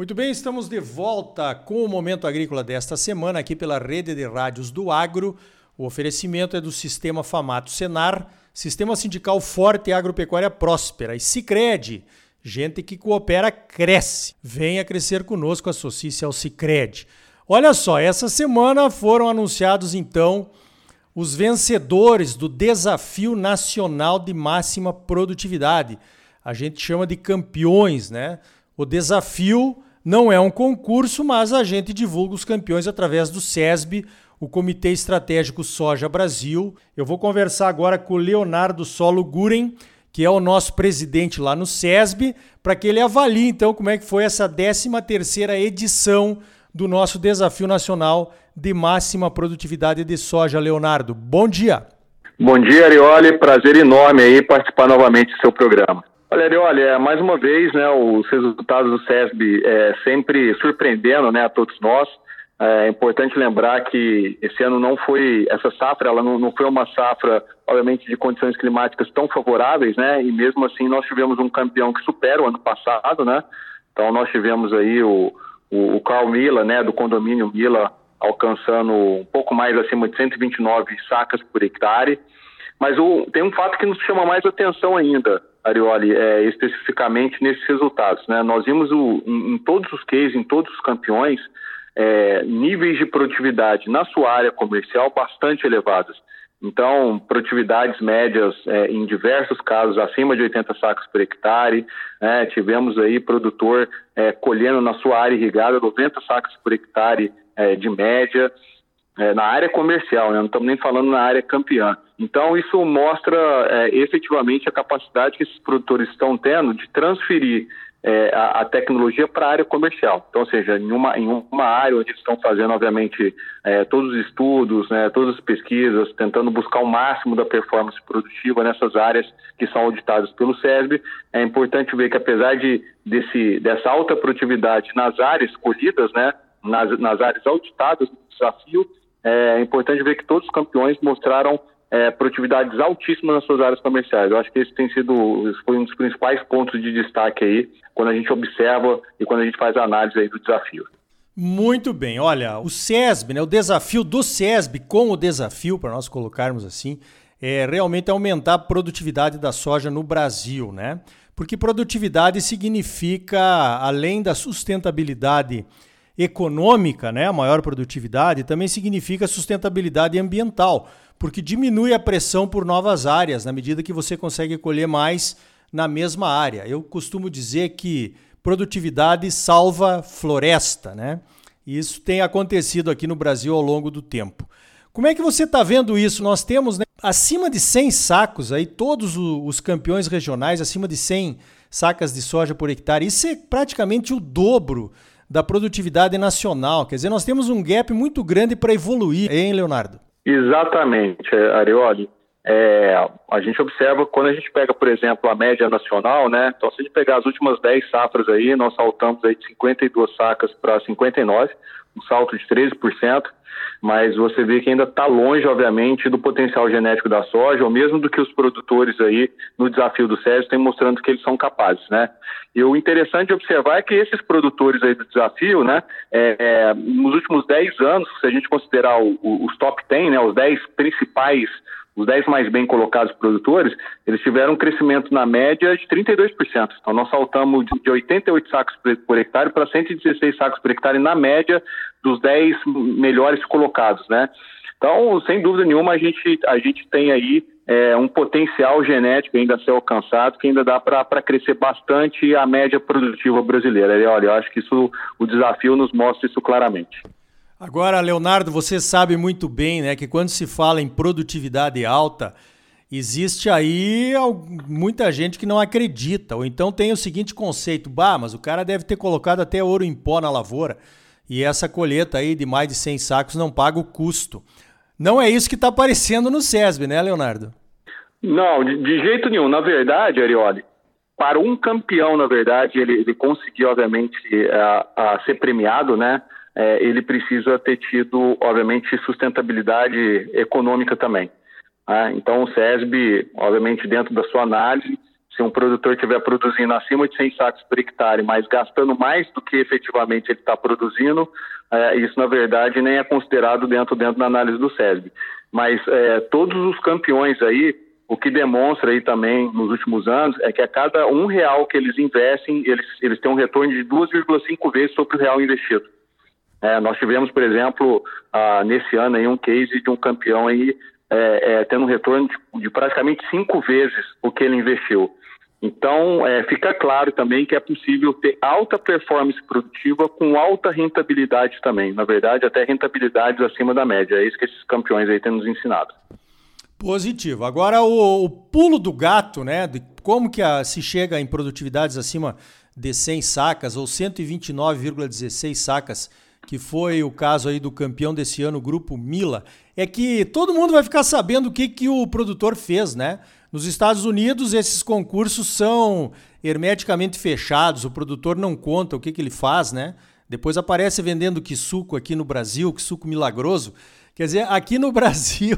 Muito bem, estamos de volta com o Momento Agrícola desta semana aqui pela Rede de Rádios do Agro. O oferecimento é do Sistema Famato Senar, Sistema Sindical Forte e Agropecuária Próspera. E Cicred, gente que coopera cresce. Venha crescer conosco, associe-se ao Cicred. Olha só, essa semana foram anunciados então os vencedores do Desafio Nacional de Máxima Produtividade. A gente chama de campeões, né? O desafio não é um concurso, mas a gente divulga os campeões através do SESB, o Comitê Estratégico Soja Brasil. Eu vou conversar agora com o Leonardo Solo Guren, que é o nosso presidente lá no SESB, para que ele avalie então como é que foi essa 13ª edição do nosso Desafio Nacional de Máxima Produtividade de Soja. Leonardo, bom dia. Bom dia, Arioli. Prazer enorme aí participar novamente do seu programa. Olha, olha, mais uma vez, né, os resultados do SESB é, sempre surpreendendo, né, a todos nós. É importante lembrar que esse ano não foi essa safra, ela não, não foi uma safra, obviamente, de condições climáticas tão favoráveis, né? E mesmo assim nós tivemos um campeão que supera o ano passado, né? Então nós tivemos aí o, o, Carl Mila, né, do condomínio Mila, alcançando um pouco mais acima de 129 sacas por hectare. Mas o, tem um fato que nos chama mais atenção ainda. Arioli, é, especificamente nesses resultados. Né? Nós vimos o, em, em, todos os cases, em todos os campeões, é, níveis de produtividade na sua área comercial bastante elevados. Então, produtividades médias é, em diversos casos acima de 80 sacos por hectare. Né? Tivemos aí produtor é, colhendo na sua área irrigada 90 sacos por hectare é, de média é, na área comercial, né? não estamos nem falando na área campeã. Então, isso mostra é, efetivamente a capacidade que esses produtores estão tendo de transferir é, a, a, tecnologia para a área comercial. Então, ou seja, em uma, em uma área onde eles estão fazendo, obviamente, é, todos os estudos, né, todas as pesquisas, tentando buscar o máximo da performance produtiva nessas áreas que são auditadas pelo SESB, é importante ver que, apesar de, desse, dessa alta produtividade nas áreas escolhidas, né, nas, nas áreas auditadas do desafio, é importante ver que todos os campeões mostraram é, produtividades altíssimas nas suas áreas comerciais. Eu acho que esse tem sido foi um dos principais pontos de destaque aí quando a gente observa e quando a gente faz a análise aí do desafio. Muito bem, olha, o SESB, né, o desafio do SESB com o desafio, para nós colocarmos assim, é realmente aumentar a produtividade da soja no Brasil, né? Porque produtividade significa, além da sustentabilidade econômica, né, a maior produtividade, também significa sustentabilidade ambiental, porque diminui a pressão por novas áreas na medida que você consegue colher mais na mesma área. Eu costumo dizer que produtividade salva floresta, né? E isso tem acontecido aqui no Brasil ao longo do tempo. Como é que você está vendo isso? Nós temos né, acima de 100 sacos aí, todos os campeões regionais acima de 100 sacas de soja por hectare. Isso é praticamente o dobro da produtividade nacional. Quer dizer, nós temos um gap muito grande para evoluir, hein, Leonardo? Exatamente, Arioli. É, a gente observa quando a gente pega, por exemplo, a média nacional, né? Então, se a gente pegar as últimas 10 safras aí, nós saltamos aí de 52 sacas para 59, um salto de 13% mas você vê que ainda está longe, obviamente, do potencial genético da soja, ou mesmo do que os produtores aí no desafio do Sérgio têm mostrando que eles são capazes, né? E o interessante observar é que esses produtores aí do desafio, né, é, é, nos últimos 10 anos, se a gente considerar o, o, os top 10, né, os 10 principais os 10 mais bem colocados produtores, eles tiveram um crescimento na média de 32%. Então, nós saltamos de 88 sacos por hectare para 116 sacos por hectare na média dos 10 melhores colocados, né? Então, sem dúvida nenhuma, a gente, a gente tem aí é, um potencial genético ainda a ser alcançado, que ainda dá para crescer bastante a média produtiva brasileira. E, olha, eu acho que isso, o desafio nos mostra isso claramente. Agora, Leonardo, você sabe muito bem né, que quando se fala em produtividade alta, existe aí muita gente que não acredita. Ou então tem o seguinte conceito: bah, mas o cara deve ter colocado até ouro em pó na lavoura e essa colheita aí de mais de 100 sacos não paga o custo. Não é isso que está aparecendo no SESB, né, Leonardo? Não, de, jeito nenhum. Na verdade, Arioli, para um campeão, na verdade, ele, ele conseguiu, obviamente, a, a ser premiado, né? É, ele precisa ter tido, obviamente, sustentabilidade econômica também. Né? Então, o SESB, obviamente, dentro da sua análise, se um produtor estiver produzindo acima de 100 sacos por hectare, mas gastando mais do que efetivamente ele está produzindo, é, isso, na verdade, nem é considerado dentro, dentro da análise do SESB. Mas é, todos os campeões aí, o que demonstra aí também nos últimos anos é que a cada um real que eles investem, eles, eles têm um retorno de 2,5 vezes sobre o real investido. É, nós tivemos, por exemplo, ah, nesse ano aí um case de um campeão aí é, é, tendo um retorno de, de, praticamente cinco vezes o que ele investiu. Então, é, fica claro também que é possível ter alta performance produtiva com alta rentabilidade também. Na verdade, até rentabilidades acima da média. É isso que esses campeões aí têm nos ensinado. Positivo. Agora, o, o pulo do gato, né? De como que a, se chega em produtividades acima de 100 sacas ou 129,16 sacas que foi o caso aí do campeão desse ano, o Grupo Mila, é que todo mundo vai ficar sabendo o que, que o produtor fez, né? Nos Estados Unidos, esses concursos são hermeticamente fechados, o produtor não conta o que, que ele faz, né? Depois aparece vendendo que suco aqui no Brasil, que suco milagroso. Quer dizer, aqui no Brasil,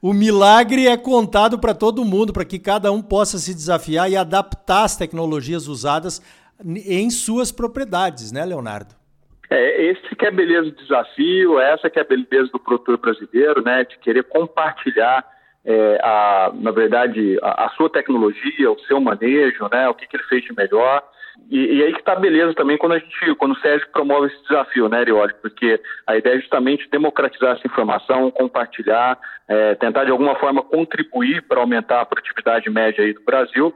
o milagre é contado para todo mundo, para que cada um possa se desafiar e adaptar as tecnologias usadas em suas propriedades, né, Leonardo? É, esse que é a beleza do desafio, essa que é a beleza do produtor brasileiro, né, de querer compartilhar, é, a, na verdade, a, a, sua tecnologia, o seu manejo, né, o que, que ele fez de melhor. E, e aí que está beleza também quando a gente, quando o Sérgio promove esse desafio, né, Arioli? Porque a ideia é justamente democratizar essa informação, compartilhar, é, tentar de alguma forma contribuir para aumentar a produtividade média aí do Brasil.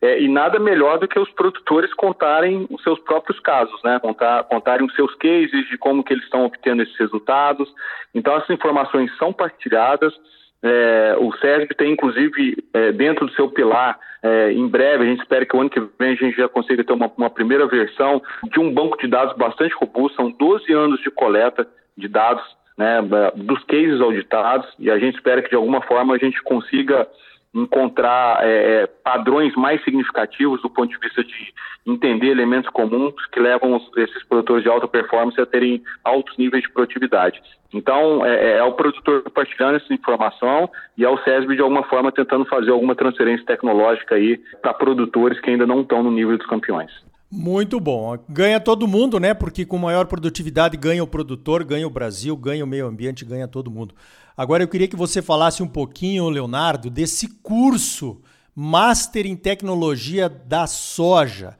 É, e nada melhor do que os produtores contarem os seus próprios casos, né? Contar, contarem os seus cases de como que eles estão obtendo esses resultados. Então essas informações são partilhadas. É, o SESB tem, inclusive, é, dentro do seu pilar, é, em breve, a gente espera que o ano que vem a gente já consiga ter uma, uma, primeira versão de um banco de dados bastante robusto. São 12 anos de coleta de dados né, dos cases auditados e a gente espera que, de alguma forma, a gente consiga encontrar é, é, padrões mais significativos do ponto de vista de entender elementos comuns que levam os, esses produtores de alta performance a terem altos níveis de produtividade. Então, é, é, é o produtor compartilhando essa informação e é o SESB, de alguma forma, tentando fazer alguma transferência tecnológica aí para produtores que ainda não estão no nível dos campeões. Muito bom. Ganha todo mundo, né? Porque com maior produtividade ganha o produtor, ganha o Brasil, ganha o meio ambiente, ganha todo mundo. Agora eu queria que você falasse um pouquinho, Leonardo, desse curso Master em Tecnologia da Soja.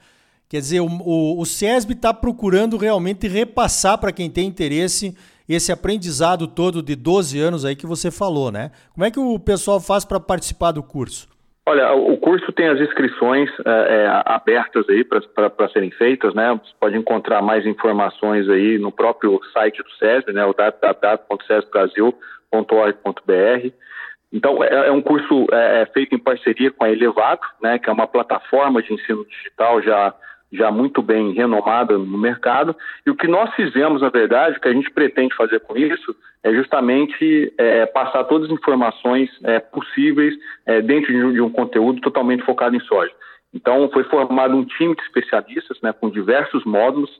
Quer dizer, o, o, o SESB está procurando realmente repassar para quem tem interesse esse aprendizado todo de 12 anos aí que você falou, né? Como é que o pessoal faz para participar do curso? Olha, o curso tem as inscrições é, é abertas aí para serem feitas, né? Você pode encontrar mais informações aí no próprio site do SESB, né? O www.sesbrasil.com www.elevado.org.br. Então, é, é, um curso é, é, feito em parceria com a Elevado, né, que é uma plataforma de ensino digital já, já muito bem renomada no mercado. E o que nós fizemos, na verdade, o que a gente pretende fazer com isso, é justamente é, passar todas as informações é, possíveis é, dentro de um, de um, conteúdo totalmente focado em soja. Então, foi formado um time de especialistas né, com diversos módulos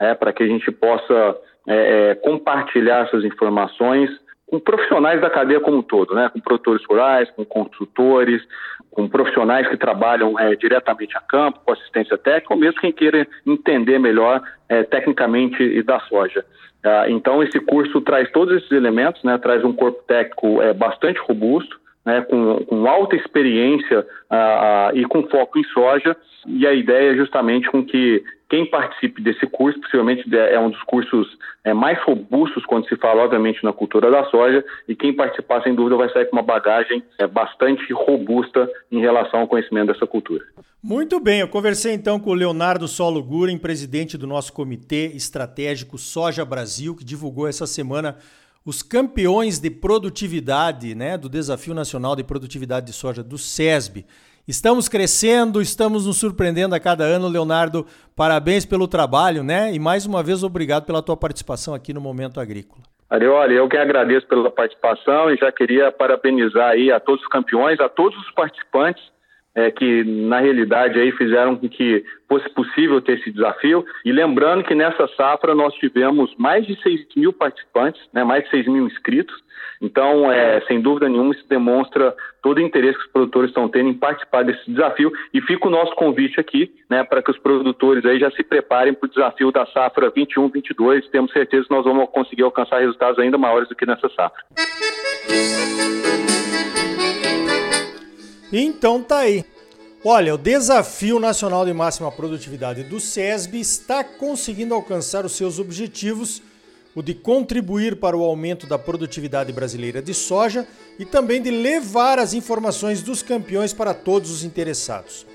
é, para que a gente possa é, compartilhar essas informações com profissionais da cadeia como um todo, né? com produtores rurais, com construtores, com profissionais que trabalham é, diretamente a campo, com assistência técnica, ou mesmo quem queira entender melhor é, tecnicamente da soja. Ah, então, esse curso traz todos esses elementos, né? traz um corpo técnico é, bastante robusto, né? com, com alta experiência ah, ah, e com foco em soja, e a ideia é justamente com que quem participe desse curso, possivelmente é um dos cursos é, mais robustos quando se fala, obviamente, na cultura da soja, e quem participar, sem dúvida, vai sair com uma bagagem é, bastante robusta em relação ao conhecimento dessa cultura. Muito bem, eu conversei então com o Leonardo Solo Guren, presidente do nosso Comitê Estratégico Soja Brasil, que divulgou essa semana os campeões de produtividade, né, do Desafio Nacional de Produtividade de Soja do SESB. Estamos crescendo, estamos nos surpreendendo a cada ano, Leonardo. Parabéns pelo trabalho, né? E mais uma vez obrigado pela tua participação aqui no Momento Agrícola. Arioli, eu que agradeço pela participação e já queria parabenizar aí a todos os campeões, a todos os participantes é, que na realidade aí fizeram com que fosse possível ter esse desafio. E lembrando que nessa safra nós tivemos mais de 6 mil participantes, né, mais de 6 mil inscritos. Então, é, sem dúvida nenhuma, isso demonstra todo o interesse que os produtores estão tendo em participar desse desafio. E fica o nosso convite aqui, né, para que os produtores aí já se preparem para o desafio da safra 21-22. Temos certeza que nós vamos conseguir alcançar resultados ainda maiores do que nessa safra. Então tá aí. Olha, o Desafio Nacional de Máxima Produtividade do SESB está conseguindo alcançar os seus objetivos, o de contribuir para o aumento da produtividade brasileira de soja e também de levar as informações dos campeões para todos os interessados.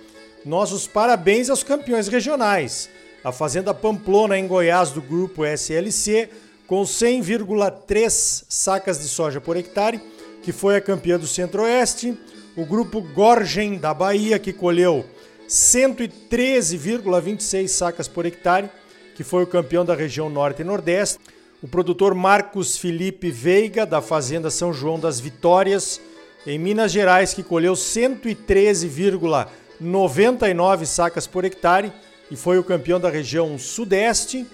Nossos parabéns aos campeões regionais. A Fazenda Pamplona em Goiás do grupo SLC com 100,3 sacas de soja por hectare, que foi a campeã do Centro-Oeste o grupo Gorgen da Bahia, que colheu 113,26 sacas por hectare, que foi o campeão da região Norte e Nordeste. O produtor Marcos Felipe Veiga, da Fazenda São João das Vitórias, em Minas Gerais, que colheu 113,99 sacas por hectare e foi o campeão da região Sudeste.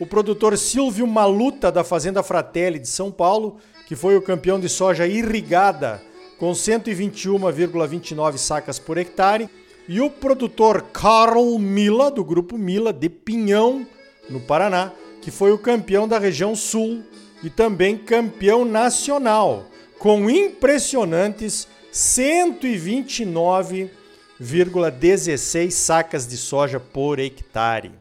O produtor Silvio Maluta, da Fazenda Fratelli de São Paulo, que foi o campeão de soja irrigada com 121,29 sacas por hectare, e o produtor Carl Mila, do grupo Mila, de Pinhão, no Paraná, que foi o campeão da região sul e também campeão nacional, com impressionantes 129,16 sacas de soja por hectare.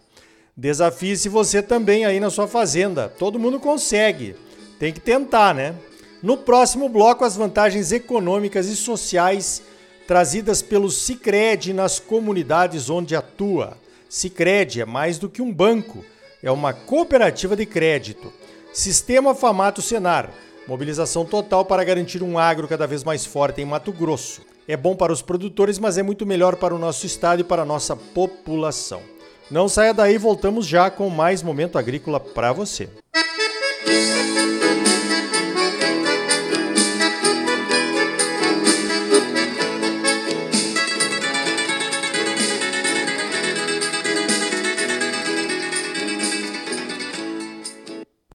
Desafie-se você também aí na sua fazenda. Todo mundo consegue. Tem que tentar, né? No próximo bloco, as vantagens econômicas e sociais trazidas pelo Sicredi nas comunidades onde atua. Sicredi é mais do que um banco, é uma cooperativa de crédito. Sistema Famato Senar, mobilização total para garantir um agro cada vez mais forte em Mato Grosso. É bom para os produtores, mas é muito melhor para o nosso estado e para a nossa população. Não saia daí, voltamos já com mais momento agrícola para você.